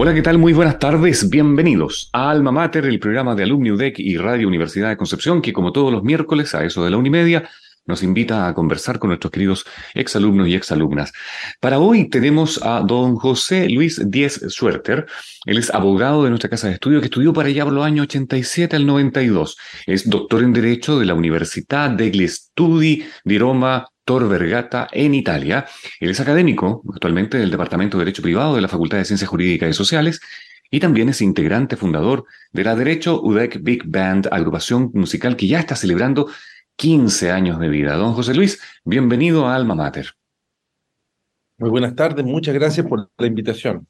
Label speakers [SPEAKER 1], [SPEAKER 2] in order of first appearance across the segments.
[SPEAKER 1] Hola, ¿qué tal? Muy buenas tardes. Bienvenidos a Alma Mater, el programa de Alumni UDEC y Radio Universidad de Concepción, que como todos los miércoles, a eso de la una y media, nos invita a conversar con nuestros queridos exalumnos y exalumnas. Para hoy tenemos a don José Luis Díez Suerter. Él es abogado de nuestra casa de estudio que estudió para allá por los años 87 al 92. Es doctor en Derecho de la Universidad degli Studi di Roma Tor Vergata en Italia. Él es académico actualmente del Departamento de Derecho Privado de la Facultad de Ciencias Jurídicas y Sociales y también es integrante fundador de la Derecho UDEC Big Band, agrupación musical que ya está celebrando 15 años de vida. Don José Luis, bienvenido a Alma Mater.
[SPEAKER 2] Muy buenas tardes, muchas gracias por la invitación.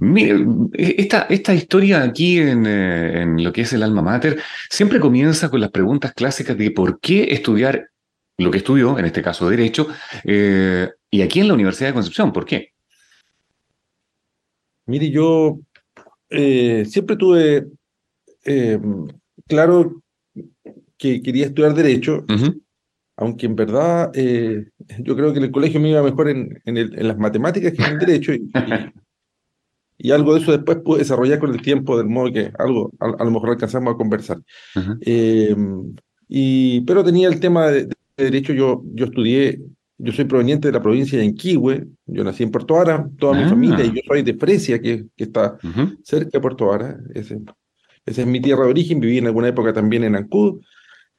[SPEAKER 1] Mire, esta, esta historia aquí en, eh, en, lo que es el alma mater siempre comienza con las preguntas clásicas de por qué estudiar lo que estudió, en este caso Derecho, eh, y aquí en la Universidad de Concepción. ¿Por qué?
[SPEAKER 2] Mire, yo eh, siempre tuve claro que quería estudiar Derecho, uh -huh. aunque en verdad eh, yo creo que en el colegio me iba mejor en, en, el, en las matemáticas que en el Derecho, y, y, y, algo de eso después pude desarrollar con el tiempo, del modo que algo a, a lo mejor alcanzamos a conversar. Uh -huh. y, pero tenía el tema de, de Derecho, yo, yo estudié, yo soy proveniente de la provincia de Enquihue, yo nací en Puerto Vara, toda ah. mi familia, y yo soy de Fresia, que, que está uh -huh. cerca de Puerto Vara, ese, esa es mi tierra de origen, viví en alguna época también en Ancud,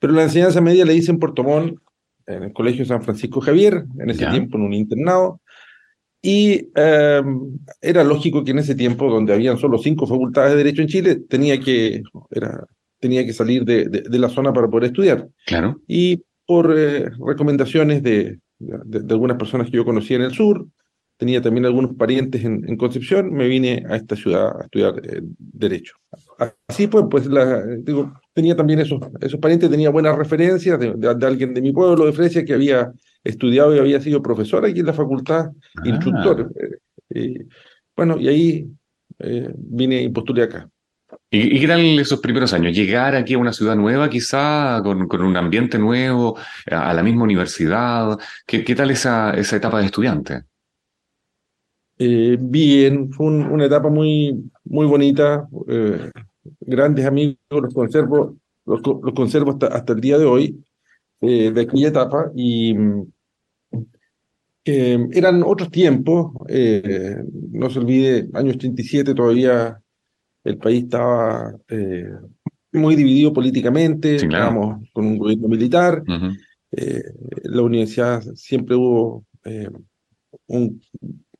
[SPEAKER 2] pero la enseñanza media le hice en Puerto Montt, en el Colegio San Francisco Javier, en ese ya. tiempo en un internado, y eh, era lógico que en ese tiempo, donde habían solo cinco facultades de Derecho en Chile, tenía que, era, tenía que salir de, de, de la zona para poder estudiar.
[SPEAKER 1] Claro.
[SPEAKER 2] Y por eh, recomendaciones de, de, algunas personas que yo conocía en el sur, tenía también algunos parientes en, en Concepción, me vine a esta ciudad a estudiar eh, Derecho. Así pues, pues la, digo, tenía también esos, esos parientes, tenía buenas referencias de, de, alguien de mi pueblo, de Fresia, que había estudiado y había sido profesor aquí en la facultad, ah. instructor. Eh, bueno, y ahí vine y postulé acá.
[SPEAKER 1] ¿Y, qué tal esos primeros años? Llegar aquí a una ciudad nueva, quizá, con, con un ambiente nuevo, a la misma universidad. ¿Qué, qué tal esa, esa etapa de estudiante?
[SPEAKER 2] Eh, bien, fue un, una etapa muy, muy bonita. Eh, grandes amigos, los conservo, los, los conservo hasta, hasta, el día de hoy, eh, de aquella etapa. Y eran otros tiempos. no se olvide, año 87 todavía el país estaba eh, muy dividido políticamente, sí, claro. estábamos con un gobierno militar, uh -huh. eh, la universidad siempre hubo eh, un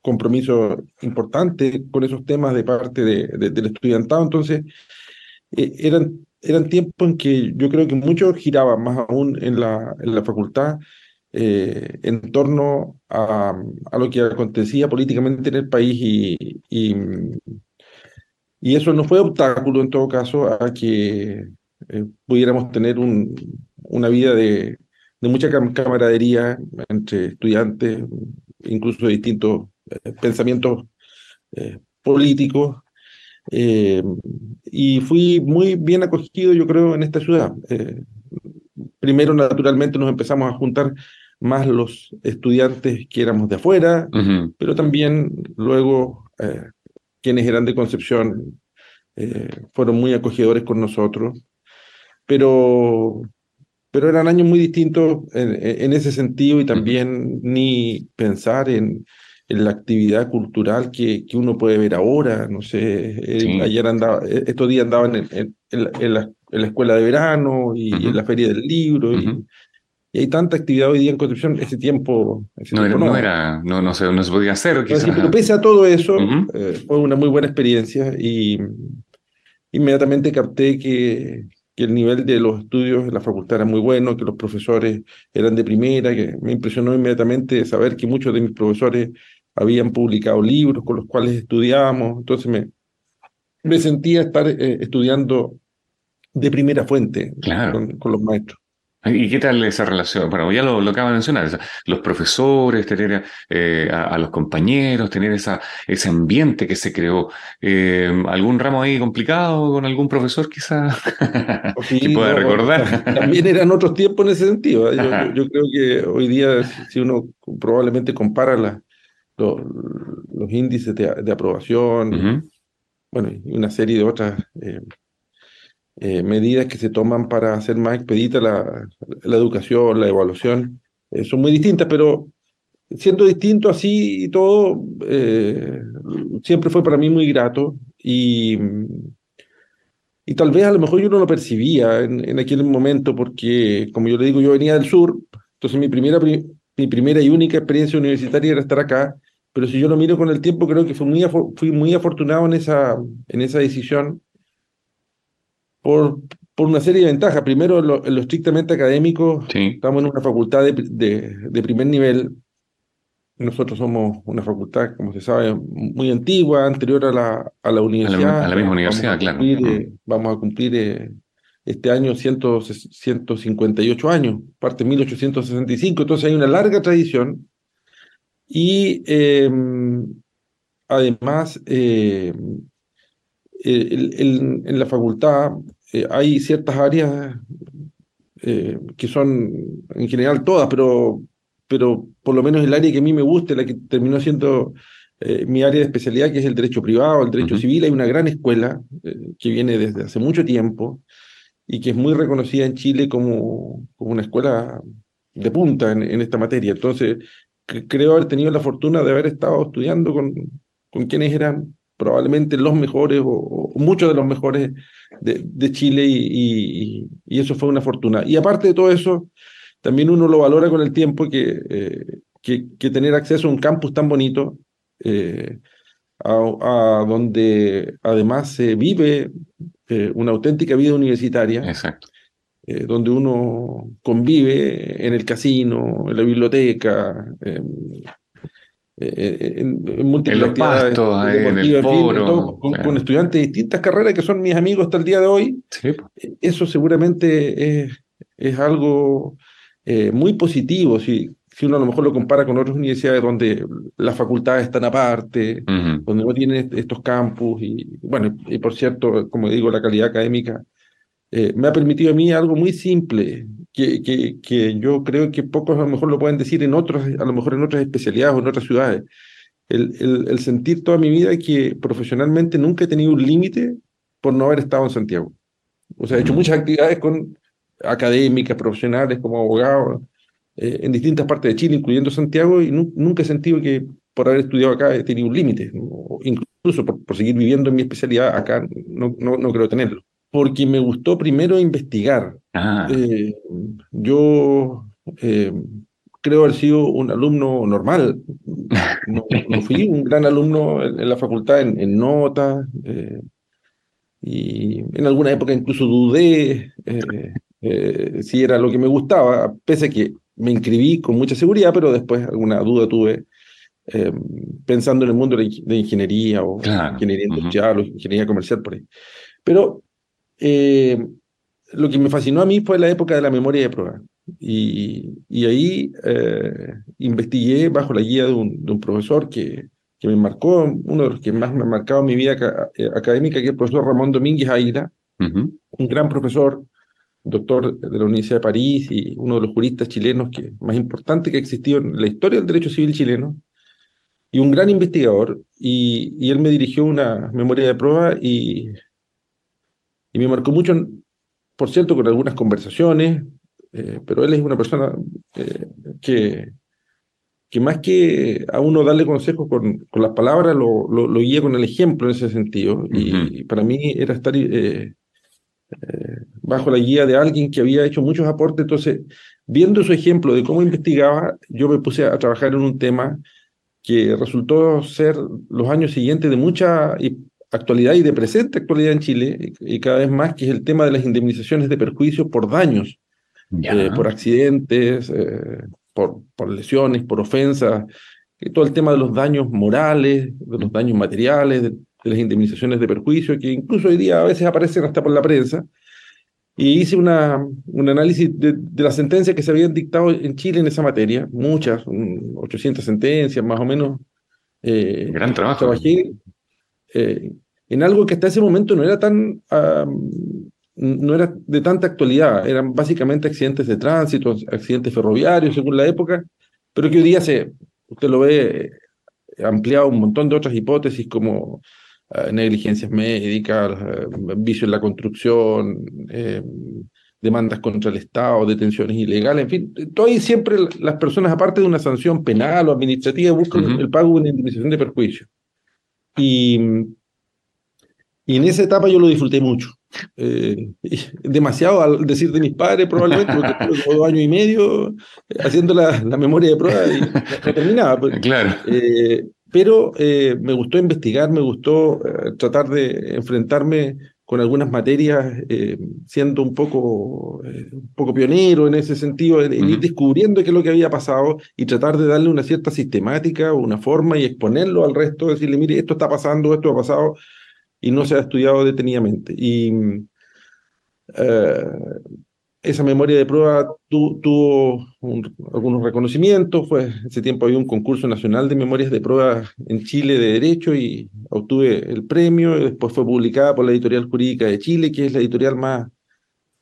[SPEAKER 2] compromiso importante con esos temas de parte de, de, del estudiantado, entonces eh, eran, eran tiempos en que yo creo que mucho giraba, más aún en la, en la facultad, eh, en torno a, a, lo que acontecía políticamente en el país y, y eso no fue obstáculo en todo caso a que eh, pudiéramos tener un, una vida de, de, mucha camaradería entre estudiantes, incluso de distintos pensamientos eh, políticos. Eh, y fui muy bien acogido, yo creo, en esta ciudad. Eh, primero, naturalmente, nos empezamos a juntar más los estudiantes que éramos de afuera, uh -huh. pero también luego eh, quienes eran de Concepción eh, fueron muy acogedores con nosotros, pero, pero eran años muy distintos en, en ese sentido y también ni pensar en, en la actividad cultural que, que, uno puede ver ahora, no sé, sí. ayer andaba, estos días andaban en, en, en, la, en, la, la, escuela de verano y, uh -huh. en la feria del libro uh -huh. y, y hay tanta actividad hoy día en Concepción, ese tiempo... Ese
[SPEAKER 1] no,
[SPEAKER 2] tiempo
[SPEAKER 1] no, no, era, no, no, se, no se podía hacer.
[SPEAKER 2] Quizás. Pero pese a todo eso, uh -huh. eh, fue una muy buena experiencia y inmediatamente capté que, que el nivel de los estudios en la facultad era muy bueno, que los profesores eran de primera, que me impresionó inmediatamente saber que muchos de mis profesores habían publicado libros con los cuales estudiábamos, entonces me, me sentía estar eh, estudiando de primera fuente con los maestros.
[SPEAKER 1] ¿Y qué tal esa relación? Bueno, ya lo, lo acaba de mencionar, los profesores, tener eh, a, los compañeros, tener esa, ese ambiente que se creó. Eh, ¿Algún ramo ahí complicado con algún profesor quizá que pueda recordar?
[SPEAKER 2] También eran otros tiempos en ese sentido. ¿eh? Yo, creo que hoy día, si uno probablemente compara la, los, índices de, aprobación, bueno, y una serie de otras eh, medidas que se toman para hacer más expedita la, la educación, la evaluación, eh, son muy distintas, pero siendo distinto así y todo, eh, siempre fue para mí muy grato y, y tal vez a lo mejor yo no lo percibía en, en aquel momento porque, como yo le digo, yo venía del sur, entonces mi primera, mi primera y única experiencia universitaria era estar acá, pero si yo lo miro con el tiempo, creo que fui muy, fui muy afortunado en esa, en esa decisión por, por una serie de ventajas. Primero, en lo, estrictamente académico, estamos en una facultad de, de, primer nivel. Nosotros somos una facultad, como se sabe, muy antigua, anterior a la, a la universidad.
[SPEAKER 1] A la, misma universidad, claro.
[SPEAKER 2] Eh, vamos a cumplir eh, este año 158 años, parte de 1865, entonces hay una larga tradición. Y em, además, em, en la facultad eh, hay ciertas áreas eh, que son en general todas, pero, pero por lo menos el área que a mí me gusta, la que terminó siendo eh, mi área de especialidad, que es el derecho privado, el derecho civil, hay una gran escuela que viene desde hace mucho tiempo y que es muy reconocida en Chile como, como una escuela de punta en, en esta materia. Entonces, creo haber tenido la fortuna de haber estado estudiando con, con quienes eran probablemente los mejores o, muchos de los mejores de, Chile y, eso fue una fortuna. Y aparte de todo eso, también uno lo valora con el tiempo que, eh, que, tener acceso a un campus tan bonito, eh, a, donde además se vive eh, una auténtica vida universitaria.
[SPEAKER 1] Exacto.
[SPEAKER 2] Donde uno convive en el casino, en la biblioteca,
[SPEAKER 1] eh, en, en, múltiples actividades en el foro,
[SPEAKER 2] con, estudiantes de distintas carreras que son mis amigos hasta el día de hoy. Eso seguramente es, es algo eh, muy positivo. Si, si uno a lo mejor lo compara con otras universidades donde las facultades están aparte, donde no tienen estos campus, y bueno, y por cierto, como digo, la calidad académica eh, me ha permitido a mí algo muy simple, que, que, que, yo creo que pocos a lo mejor lo pueden decir en otros, a lo mejor en otras especialidades o en otras ciudades. El, el, el sentir toda mi vida que profesionalmente nunca he tenido un límite por no haber estado en Santiago. O sea, he hecho muchas actividades con académicas, profesionales, como abogado, eh, en distintas partes de Chile, incluyendo Santiago, y nunca he sentido que por haber estudiado acá he tenido un límite. Incluso por, por, seguir viviendo en mi especialidad acá, no, no, no creo tenerlo porque me gustó primero investigar.
[SPEAKER 1] Ah.
[SPEAKER 2] Eh, yo eh, creo haber sido un alumno normal. No, fui un gran alumno en, la facultad en, notas. Eh, y en alguna época incluso dudé si era lo que me gustaba, pese a que me inscribí con mucha seguridad, pero después alguna duda tuve pensando en el mundo de, ingeniería o ingeniería industrial o ingeniería comercial por ahí. Pero eh, lo que me fascinó a mí fue la época de la memoria de prueba. Y, y ahí eh, investigué bajo la guía de un, de un, profesor que, que me marcó, uno de los que más me ha marcado en mi vida eh, académica, que es el profesor Ramón Domínguez Aira, un gran profesor, doctor de la Universidad de París y uno de los juristas chilenos que, más importante que ha existido en la historia del derecho civil chileno, y un gran investigador. Y, y él me dirigió una memoria de prueba y y me marcó mucho, por cierto, con algunas conversaciones, eh, pero él es una persona eh, que, que más que a uno darle consejos con, con las palabras, lo, lo, guía con el ejemplo en ese sentido. y, para mí era estar eh, bajo la guía de alguien que había hecho muchos aportes. Entonces, viendo su ejemplo de cómo investigaba, yo me puse a trabajar en un tema que resultó ser los años siguientes de mucha actualidad y de presente actualidad en Chile, y, cada vez más, que es el tema de las indemnizaciones de perjuicio por daños, eh, por accidentes, eh, por, por, lesiones, por ofensas, todo el tema de los daños morales, de los daños materiales, de, las indemnizaciones de perjuicio, que incluso hoy día a veces aparecen hasta por la prensa. Y hice una, un análisis de, de las sentencias que se habían dictado en Chile en esa materia, muchas, 800 sentencias más o menos.
[SPEAKER 1] Eh, Gran trabajo.
[SPEAKER 2] Trabajé eh, en algo que hasta ese momento no era tan no era de tanta actualidad, eran básicamente accidentes de tránsito, accidentes ferroviarios según la época, pero que hoy día se, usted lo ve eh, ampliado un montón de otras hipótesis como eh, negligencias médicas, eh, vicio en la construcción, demandas contra el Estado, detenciones ilegales, en fin, todo ahí siempre las personas, aparte de una sanción penal o administrativa, buscan el pago de una indemnización de perjuicio. Y, y en esa etapa yo lo disfruté mucho. Eh, demasiado al decir de mis padres, probablemente, porque estuve dos años y medio haciendo la, la memoria de prueba y no terminaba. Pues.
[SPEAKER 1] Claro.
[SPEAKER 2] Eh, pero eh, me gustó investigar, me gustó tratar de enfrentarme con algunas materias, siendo un poco, un poco pionero en ese sentido, en, ir descubriendo qué es lo que había pasado y tratar de darle una cierta sistemática, una forma y exponerlo al resto, decirle, mire, esto está pasando, esto ha pasado y no se ha estudiado detenidamente. Y eh, esa memoria de prueba tuvo algunos reconocimientos, fue, ese tiempo había un concurso nacional de memorias de prueba en Chile de Derecho y obtuve el premio, y después fue publicada por la Editorial Jurídica de Chile, que es la editorial más,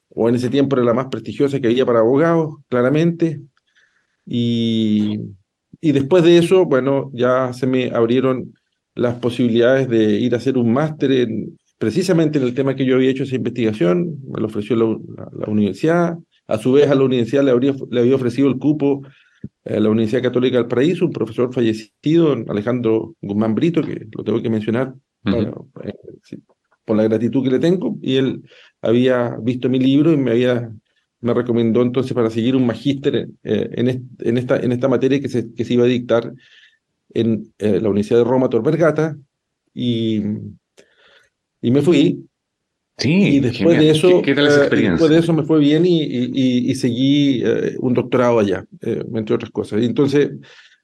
[SPEAKER 2] o en ese tiempo era la más prestigiosa que había para abogados, claramente. Y, y después de eso, bueno, ya se me abrieron las posibilidades de ir a hacer un máster en, precisamente en el tema que yo había hecho esa investigación, me lo ofreció la, universidad, a su vez a la universidad le, habría, le había ofrecido el cupo a la Universidad Católica del Paraíso, un profesor fallecido, Alejandro Guzmán Brito, que lo tengo que mencionar eh, por la gratitud que le tengo, y él había visto mi libro y me había me recomendó entonces para seguir un magíster eh, en, en, esta, en esta materia que se, que se iba a dictar en eh, la Universidad de Roma Tor Vergata y, y me fui.
[SPEAKER 1] Sí,
[SPEAKER 2] y después de eso, ¿Qué, eh, después de eso me fue bien y, y, y seguí eh, un doctorado allá, entre otras cosas. Y entonces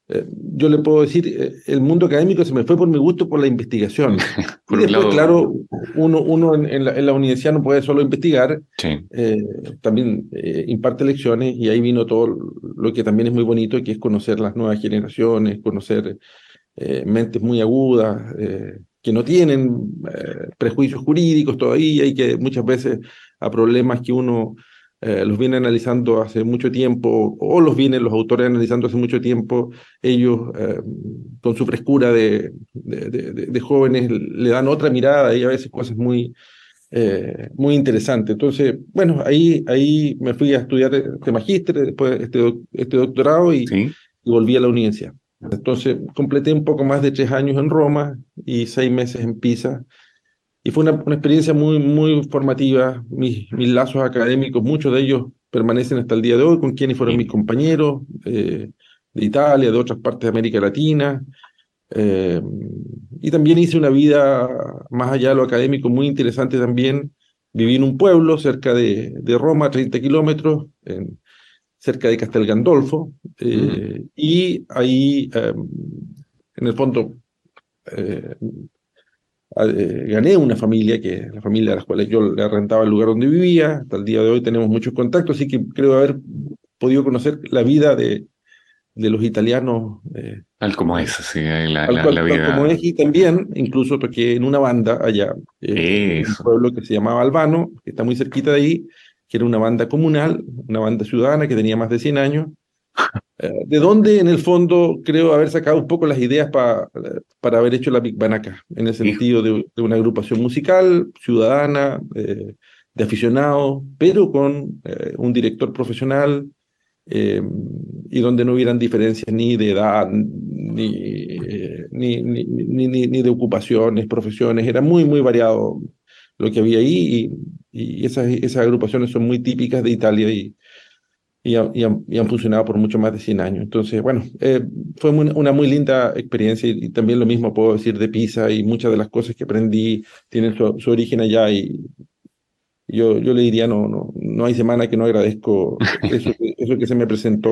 [SPEAKER 2] eh, yo le puedo decir, eh, el mundo académico se me fue por mi gusto por la investigación. y después, claro, uno, uno en, la, universidad no puede solo investigar, eh, también imparte lecciones y ahí vino todo lo que también es muy bonito, que es conocer las nuevas generaciones, conocer mentes muy agudas, que no tienen prejuicios jurídicos todavía y que muchas veces a problemas que uno eh, los viene analizando hace mucho tiempo, o los vienen los autores analizando hace mucho tiempo, ellos eh, con su frescura de, de, jóvenes le dan otra mirada y a veces cosas muy, eh, muy interesantes. Entonces, bueno, ahí, ahí me fui a estudiar este magíster, después este, este doctorado y, y volví a la universidad. Entonces, completé un poco más de tres años en Roma y seis meses en Pisa y fue una, una experiencia muy, muy formativa. Mis, mis, lazos académicos, muchos de ellos permanecen hasta el día de hoy, con quienes fueron mis compañeros eh, de Italia, de otras partes de América Latina. Eh, y también hice una vida más allá de lo académico muy interesante también. Viví en un pueblo cerca de, de Roma, 30 kilómetros, en, cerca de Castel Gandolfo, eh, mm. y ahí, en el fondo, eh, gané una familia, que la familia a la cual yo le rentaba el lugar donde vivía, hasta el día de hoy tenemos muchos contactos, así que creo haber podido conocer la vida de, de los italianos.
[SPEAKER 1] Eh, tal como es, sí, la, la,
[SPEAKER 2] vida. como es, y también incluso toqué en una banda allá, eh, en un pueblo que se llamaba Albano, que está muy cerquita de ahí, que era una banda comunal, una banda ciudadana que tenía más de 100 años, de dónde en el fondo creo haber sacado un poco las ideas para para haber hecho la Big Bang acá, en el sentido de, una agrupación musical, ciudadana, eh, de aficionados, pero con eh, un director profesional y donde no hubieran diferencias ni de edad, ni, ni, ni, ni, de ocupaciones, profesiones, era muy, muy variado lo que había ahí y, y esas, esas agrupaciones son muy típicas de Italia y, y, han, funcionado por mucho más de 100 años. Entonces, bueno, eh, fue una muy linda experiencia y, también lo mismo puedo decir de Pisa y muchas de las cosas que aprendí tienen su, origen allá y yo, yo le diría, no, no, no hay semana que no agradezco eso, eso que se me presentó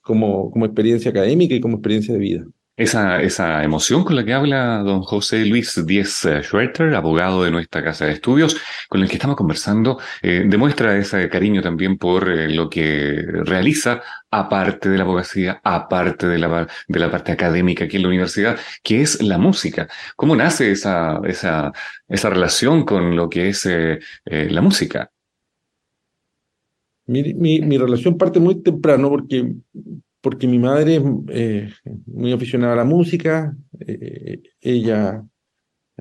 [SPEAKER 2] como, como experiencia académica y como experiencia de vida.
[SPEAKER 1] Esa, esa emoción con la que habla don José Luis Díez eh, Schwerter, abogado de nuestra casa de estudios, con el que estamos conversando, eh, demuestra ese cariño también por eh, lo que realiza, aparte de la abogacía, aparte de la, de la parte académica aquí en la universidad, que es la música. ¿Cómo nace esa, esa, esa relación con lo que es la música?
[SPEAKER 2] Mi, mi, mi relación parte muy temprano porque porque mi madre es eh, muy aficionada a la música, eh, ella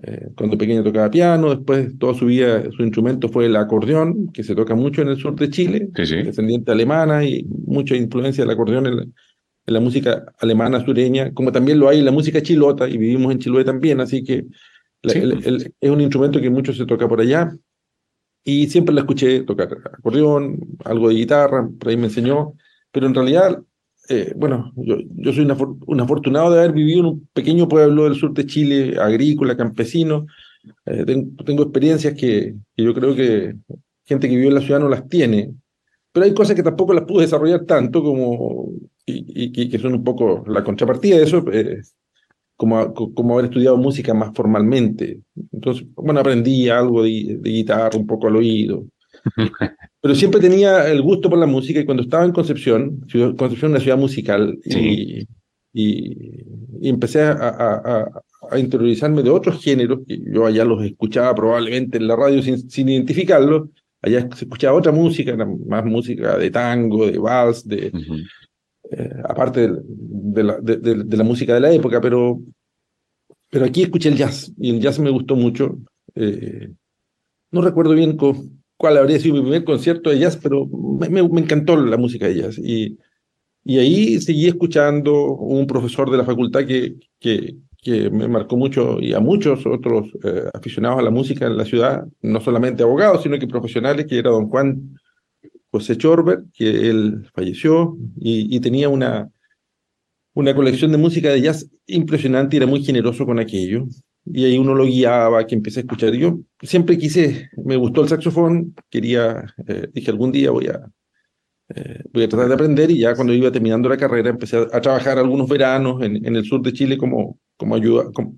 [SPEAKER 2] eh, cuando pequeña tocaba piano, después toda su vida su instrumento fue el acordeón, que se toca mucho en el sur de Chile, descendiente alemana y mucha influencia del acordeón en la, música alemana sureña, como también lo hay en la música chilota, y vivimos en Chiloé también, así que es un instrumento que mucho se toca por allá. Y siempre la escuché tocar acordeón, algo de guitarra, por ahí me enseñó, pero en realidad eh, bueno, yo, yo soy un afortunado de haber vivido en un pequeño pueblo del sur de Chile, agrícola, campesino. Eh, tengo, experiencias que, yo creo que gente que vive en la ciudad no las tiene, pero hay cosas que tampoco las pude desarrollar tanto como, y, que son un poco la contrapartida de eso, eh, como, como haber estudiado música más formalmente. Entonces, bueno, aprendí algo de, de guitarra, un poco al oído. Pero siempre tenía el gusto por la música y cuando estaba en Concepción, Concepción es una ciudad musical, y, y, empecé a, a, a, interiorizarme de otros géneros, que yo allá los escuchaba probablemente en la radio sin, sin identificarlos, allá se escuchaba otra música, más música de tango, de vals, de, eh, aparte de, la, de, de, la música de la época, pero, pero aquí escuché el jazz y el jazz me gustó mucho. Eh, no recuerdo bien cómo, cuál habría sido mi primer concierto de jazz, pero me, encantó la música de jazz. Y, y ahí seguí escuchando un profesor de la facultad que, que, que me marcó mucho y a muchos otros eh, aficionados a la música en la ciudad, no solamente abogados, sino que profesionales, que era don Juan José Chorber, que él falleció y, y tenía una, una colección de música de jazz impresionante y era muy generoso con aquello y ahí uno lo guiaba, que empecé a escuchar. Yo siempre quise, me gustó el saxofón, quería, eh, dije algún día voy a, eh, voy a tratar de aprender y ya cuando iba terminando la carrera empecé a, trabajar algunos veranos en, en, el sur de Chile como, como, ayuda, como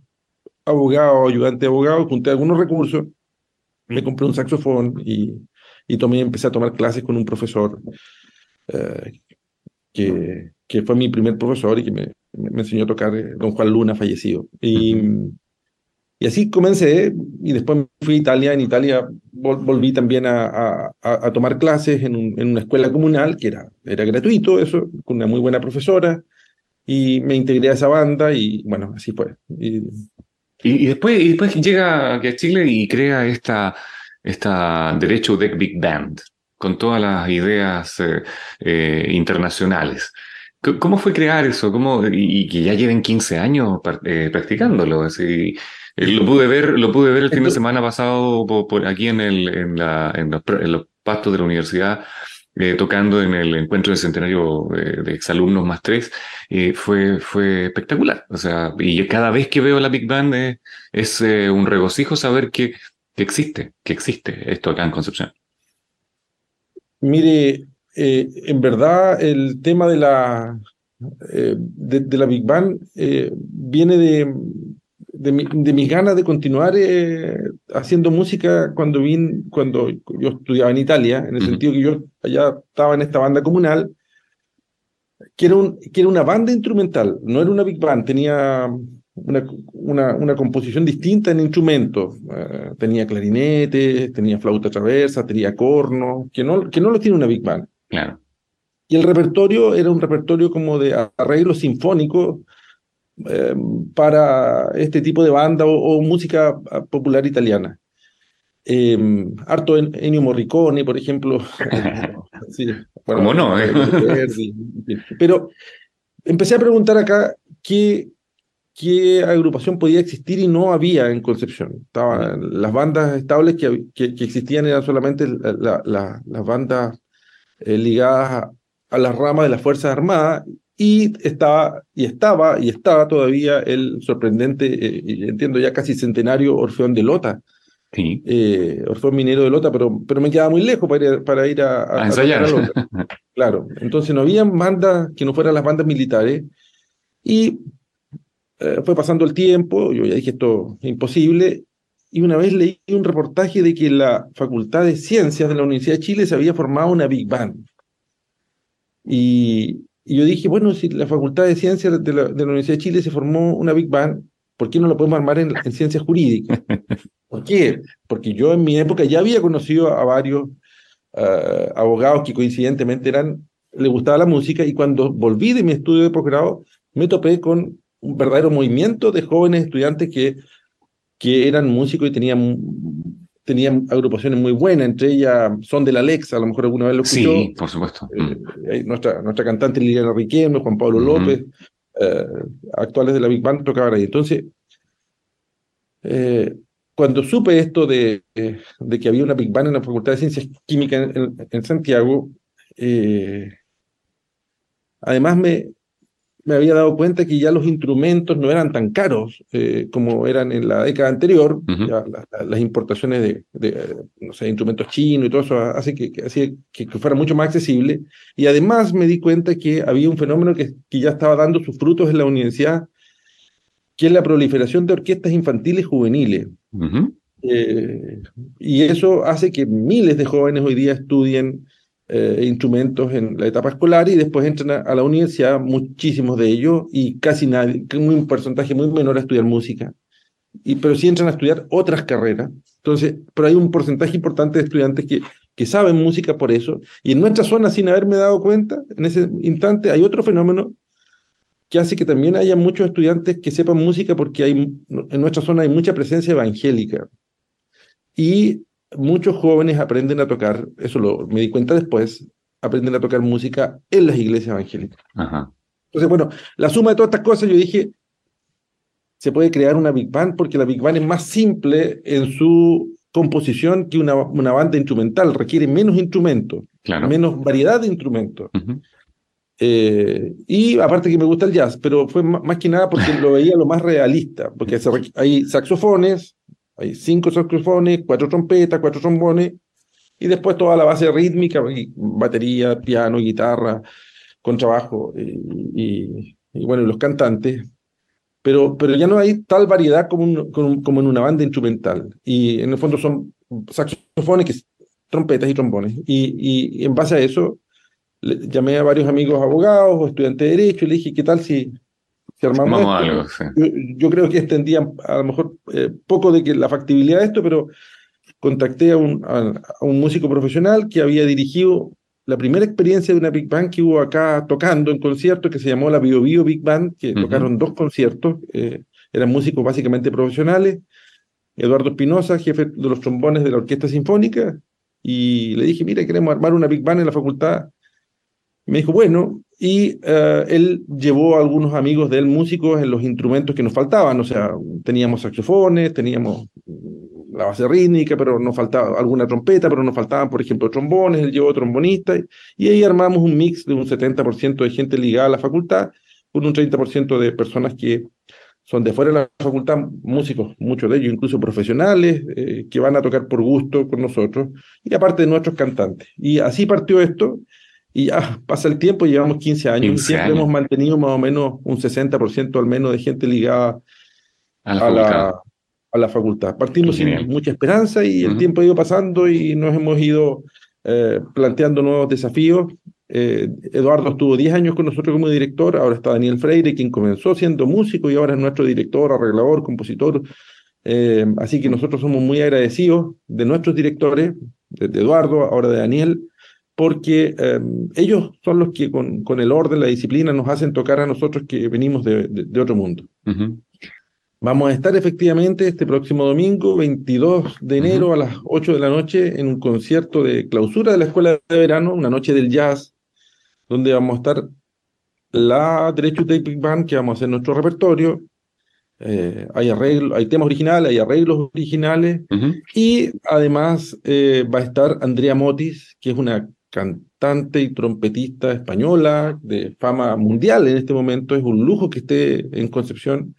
[SPEAKER 2] abogado, ayudante de abogado, junté algunos recursos, me compré un saxofón y, y tomé, empecé a tomar clases con un profesor eh, que, que fue mi primer profesor y que me, me enseñó a tocar, don Juan Luna, fallecido. Y, y así comencé y después fui a Italia. En Italia volví también a, a, tomar clases en, en, una escuela comunal, que era, era gratuito eso, con una muy buena profesora. Y me integré a esa banda y bueno, así fue.
[SPEAKER 1] Y, y, después, y después llega a Chile y crea esta, esta Derecho Deck Big Band, con todas las ideas eh, eh, internacionales. ¿Cómo fue crear eso? ¿Cómo, y, que ya lleven 15 años eh, practicándolo. Así, lo pude ver, lo pude ver el fin de semana pasado por, aquí en, el, en, la, en, los, pastos de la universidad, eh, tocando en el encuentro de centenario eh, de exalumnos más tres, fue, fue espectacular. O sea, y cada vez que veo la Big Band es un regocijo saber que, que, existe, que existe esto acá en Concepción.
[SPEAKER 2] Mire, en verdad el tema de la, de, la Big Band viene de, de, mi, de mis ganas de continuar eh, haciendo música cuando, vine, cuando yo estudiaba en Italia, en el sentido que yo allá estaba en esta banda comunal, que era, un, que era una banda instrumental, no era una big band, tenía una, una, una composición distinta en instrumentos, eh, tenía clarinete, tenía flauta traversa, tenía corno, que no, que no lo tiene una big band.
[SPEAKER 1] Claro.
[SPEAKER 2] Y el repertorio era un repertorio como de arreglo sinfónico, eh, para este tipo de banda o, música ah, popular italiana. Eh, harto Ennio Morricone, por ejemplo.
[SPEAKER 1] sí, ¿Cómo no? Eh?
[SPEAKER 2] Pero empecé a preguntar acá qué, qué agrupación podía existir y no había en Concepción. Estaban las bandas estables que, que, existían eran solamente las bandas ligadas a las ramas de las Fuerzas Armadas y estaba, y estaba, y estaba todavía el sorprendente, eh, entiendo ya casi centenario Orfeón de Lota. Sí. Eh, Orfeón Minero de Lota, pero, pero me quedaba muy lejos para ir, para ir a,
[SPEAKER 1] a, ensayar.
[SPEAKER 2] claro, entonces no había bandas que no fueran las bandas militares y eh, fue pasando el tiempo, yo ya dije esto es imposible, y una vez leí un reportaje de que la Facultad de Ciencias de la Universidad de Chile se había formado una Big Bang. Y, yo dije, bueno, si la Facultad de Ciencias de la, Universidad de Chile se formó una Big Bang, ¿por qué no lo podemos armar en, ciencias jurídicas? ¿Por qué? Porque yo en mi época ya había conocido a varios abogados que coincidentemente eran, le gustaba la música y cuando volví de mi estudio de posgrado me topé con un verdadero movimiento de jóvenes estudiantes que que eran músicos y tenían, tenían agrupaciones muy buenas, entre ellas Son de la Alexa, a lo mejor alguna vez lo escuchó.
[SPEAKER 1] Sí, por supuesto.
[SPEAKER 2] Eh, mm. nuestra, nuestra cantante Liliana Riquelme, Juan Pablo López, eh, actuales de la Big Band tocaban ahí. Entonces, eh, cuando supe esto de, de, que había una Big Band en la Facultad de Ciencias Químicas en, en Santiago, además me, me había dado cuenta que ya los instrumentos no eran tan caros eh, como eran en la década anterior. las importaciones de, de, no sé, instrumentos chinos y todo eso hace que, que, que, fuera mucho más accesible. Y además me di cuenta que había un fenómeno que, que ya estaba dando sus frutos en la universidad, que es la proliferación de orquestas infantiles juveniles. Eh, y eso hace que miles de jóvenes hoy día estudien eh, instrumentos en la etapa escolar y después entran a, la universidad, muchísimos de ellos, y casi nadie, un porcentaje muy menor a estudiar música. Y, pero sí entran a estudiar otras carreras. Entonces, pero hay un porcentaje importante de estudiantes que, que saben música por eso. Y en nuestra zona, sin haberme dado cuenta, en ese instante hay otro fenómeno que hace que también haya muchos estudiantes que sepan música porque hay, en nuestra zona hay mucha presencia evangélica. Y muchos jóvenes aprenden a tocar, eso lo, me di cuenta después, aprenden a tocar música en las iglesias evangélicas. Entonces, bueno, la suma de todas estas cosas, yo dije, se puede crear una Big Band porque la Big Band es más simple en su composición que una, una banda instrumental, requiere menos instrumentos, menos variedad de instrumentos. Eh, y aparte que me gusta el jazz, pero fue más que nada porque lo veía lo más realista, porque hay saxofones, hay cinco saxofones, cuatro trompetas, cuatro trombones, y después toda la base rítmica, batería, piano, guitarra, contrabajo, y, y, bueno, los cantantes. Pero, pero ya no hay tal variedad como, como, en una banda instrumental. Y en el fondo son saxofones, que, trompetas y trombones. Y, y en base a eso, llamé a varios amigos abogados o estudiantes de Derecho y le dije, ¿qué tal si yo, creo que extendía a lo mejor eh, poco de que la factibilidad de esto, pero contacté a un, a, un músico profesional que había dirigido la primera experiencia de una Big Band que hubo acá tocando en concierto, que se llamó la Bio Bio Big Band, que tocaron dos conciertos, eh, eran músicos básicamente profesionales. Eduardo Espinosa, jefe de los trombones de la Orquesta Sinfónica, y le dije, mira, queremos armar una Big Band en la facultad. me dijo, bueno, y eh, él llevó a algunos amigos de él, músicos, en los instrumentos que nos faltaban, o sea, teníamos saxofones, teníamos la base rítmica, pero nos faltaba alguna trompeta, pero nos faltaban, por ejemplo, trombones, él llevó trombonistas, y ahí armamos un mix de un 70% de gente ligada a la facultad, con un 30% de personas que son de fuera de la facultad, músicos, muchos de ellos incluso profesionales, eh, que van a tocar por gusto con nosotros, y aparte de nuestros cantantes. Y así partió esto, y ya pasa el tiempo, llevamos 15 años y siempre hemos mantenido más o menos un 60% al menos de gente ligada a la, a la, facultad. Partimos sin mucha esperanza y el tiempo ha ido pasando y nos hemos ido eh, planteando nuevos desafíos. Eh, Eduardo estuvo 10 años con nosotros como director, ahora está Daniel Freire, quien comenzó siendo músico y ahora es nuestro director, arreglador, compositor. Eh, así que nosotros somos muy agradecidos de nuestros directores, de Eduardo, ahora de Daniel, porque em, ellos son los que con, con, el orden, la disciplina, nos hacen tocar a nosotros que venimos de, de, otro mundo. Vamos a estar efectivamente este próximo domingo, 22 de enero a las 8 de la noche, en un concierto de clausura de la Escuela de Verano, una noche del jazz, donde vamos a estar la Derecho Tape Band, que vamos a hacer nuestro repertorio. Eh, hay, arreglo, hay temas originales, hay arreglos originales, y además eh, va a estar Andrea Motis, que es una cantante y trompetista española de fama mundial en este momento. Es un lujo que esté en Concepción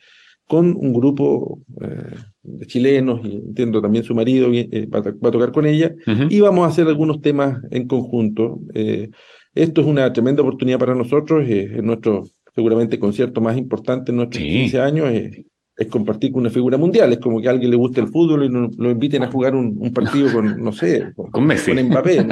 [SPEAKER 2] con un grupo eh, de chilenos, y entiendo también su marido eh, va, a, tocar con ella, y vamos a hacer algunos temas en conjunto. Eh, esto es una tremenda oportunidad para nosotros, es nuestro seguramente concierto más importante en nuestros 15 años, es compartir con una figura mundial. Es como que a alguien le guste el fútbol y lo inviten a jugar un, partido con, no sé,
[SPEAKER 1] con, Messi.
[SPEAKER 2] con Mbappé.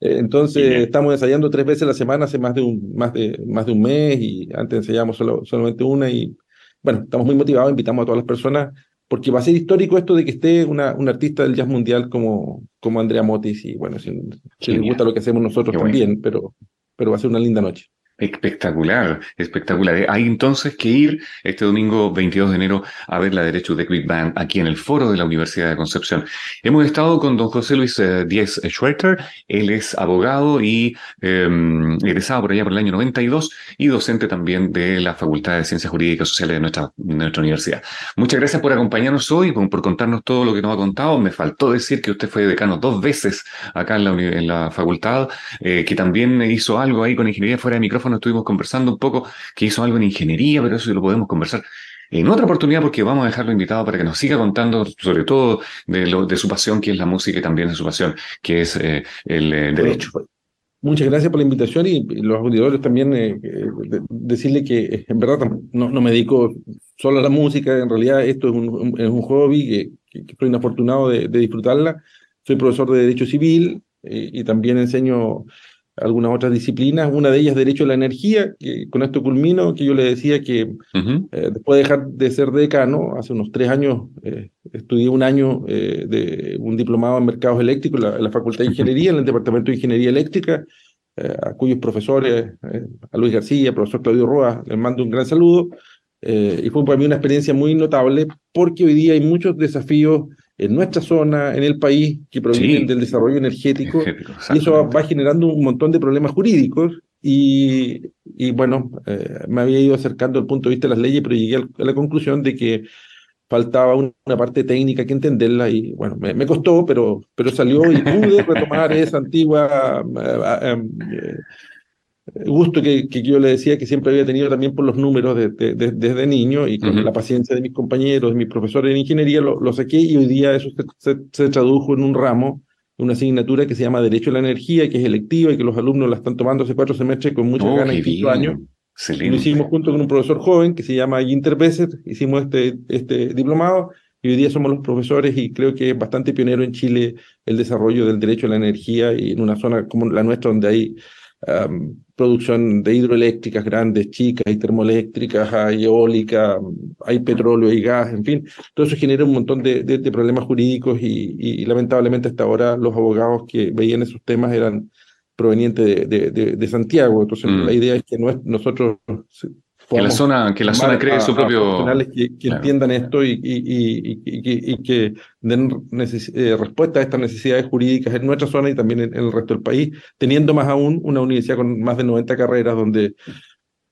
[SPEAKER 2] Entonces, estamos ensayando tres veces a la semana hace más de un, más de, más de un mes y antes ensayamos solo, solamente una y bueno, estamos muy motivados, invitamos a todas las personas porque va a ser histórico esto de que esté una, un artista del jazz mundial como, como Andrea Motis y bueno, si, les gusta lo que hacemos nosotros también, pero, pero va a ser una linda noche.
[SPEAKER 1] Espectacular, espectacular. Hay entonces que ir este domingo 22 de enero a ver la Derecho de Big aquí en el foro de la Universidad de Concepción. Hemos estado con don José Luis eh, Díez Schwerter. Él es abogado y em, egresado por allá por el año 92 y docente también de la Facultad de Ciencias Jurídicas y Sociales de nuestra, universidad. Muchas gracias por acompañarnos hoy, por, contarnos todo lo que nos ha contado. Me faltó decir que usted fue decano dos veces acá en la, en la facultad, eh, que también hizo algo ahí con ingeniería fuera de micrófono estuvimos conversando un poco, que hizo algo en ingeniería, pero eso lo podemos conversar en otra oportunidad porque vamos a dejarlo invitado para que nos siga contando sobre todo de, lo, de su pasión, que es la música, y también de su pasión, que es eh, el eh, derecho.
[SPEAKER 2] Muchas gracias por la invitación y, los auditores también eh, decirle que en verdad no, no, me dedico solo a la música, en realidad esto es un, es un hobby que, que, estoy inafortunado de, de, disfrutarla. Soy profesor de Derecho Civil y también enseño algunas otras disciplinas, una de ellas Derecho a la Energía, que con esto culmino, que yo le decía que eh, después de dejar de ser decano, hace unos tres años eh, estudié un año eh, de un diplomado en mercados eléctricos en la, Facultad de Ingeniería, en el Departamento de Ingeniería Eléctrica, a cuyos profesores, a Luis García, profesor Claudio Roa, les mando un gran saludo, y fue para mí una experiencia muy notable porque hoy día hay muchos desafíos en nuestra zona, en el país, que provienen del desarrollo energético, y eso va, generando un montón de problemas jurídicos. Y, y bueno, eh, me había ido acercando al punto de vista de las leyes, pero llegué a la conclusión de que faltaba una, parte técnica que entenderla y bueno, me, me, costó, pero, pero salió y pude retomar esa antigua eh, eh, gusto que, que, yo le decía que siempre había tenido también por los números de, desde niño y con la paciencia de mis compañeros, de mis profesores de ingeniería, lo, lo saqué y hoy día eso se, se, tradujo en un ramo, una asignatura que se llama Derecho a la Energía, que es electiva y que los alumnos la están tomando hace cuatro semestres con muchas oh, ganas y quinto año. Lo hicimos junto con un profesor joven que se llama Ginter Besser, hicimos este, este diplomado y hoy día somos los profesores y creo que es bastante pionero en Chile el desarrollo del derecho a la energía y en una zona como la nuestra donde hay producción de hidroeléctricas grandes, chicas, hay termoeléctricas, hay eólica, hay petróleo y gas, en fin, todo eso genera un montón de, de, problemas jurídicos y, y, lamentablemente hasta ahora los abogados que veían esos temas eran provenientes de, de Santiago, entonces mm. la idea es que nosotros
[SPEAKER 1] que la zona, que la zona cree su propio.
[SPEAKER 2] Que, que entiendan esto y, y, y, y que den eh, respuesta a estas necesidades jurídicas en nuestra zona y también en, el resto del país, teniendo más aún una universidad con más de 90 carreras donde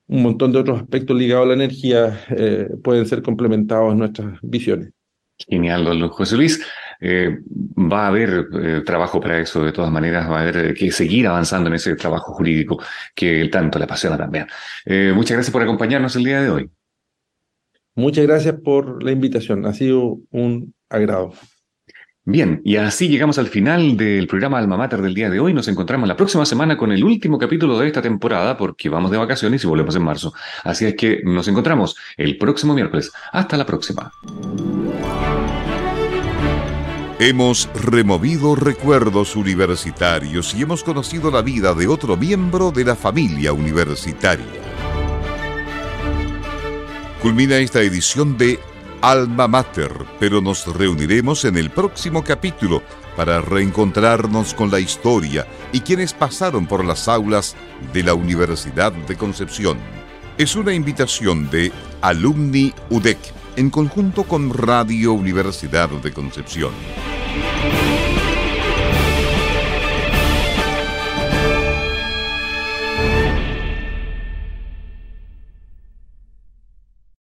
[SPEAKER 2] un montón de otros aspectos ligados a la energía eh, pueden ser complementados en nuestras visiones.
[SPEAKER 1] Genial, don José Luis. Eh, va a haber eh, trabajo para eso, de todas maneras, va a haber que seguir avanzando en ese trabajo jurídico que tanto le apasiona también. Eh, muchas gracias por acompañarnos el día de hoy.
[SPEAKER 2] Muchas gracias por la invitación, ha sido un agrado.
[SPEAKER 1] Bien, y así llegamos al final del programa Alma Mater del día de hoy. Nos encontramos la próxima semana con el último capítulo de esta temporada porque vamos de vacaciones y volvemos en marzo. Así es que nos encontramos el próximo miércoles. Hasta la próxima.
[SPEAKER 3] Hemos removido recuerdos universitarios y hemos conocido la vida de otro miembro de la familia universitaria. Culmina esta edición de Alma Mater, pero nos reuniremos en el próximo capítulo para reencontrarnos con la historia y quienes pasaron por las aulas de la Universidad de Concepción. Es una invitación de Alumni UDEC en conjunto con Radio Universidad de Concepción.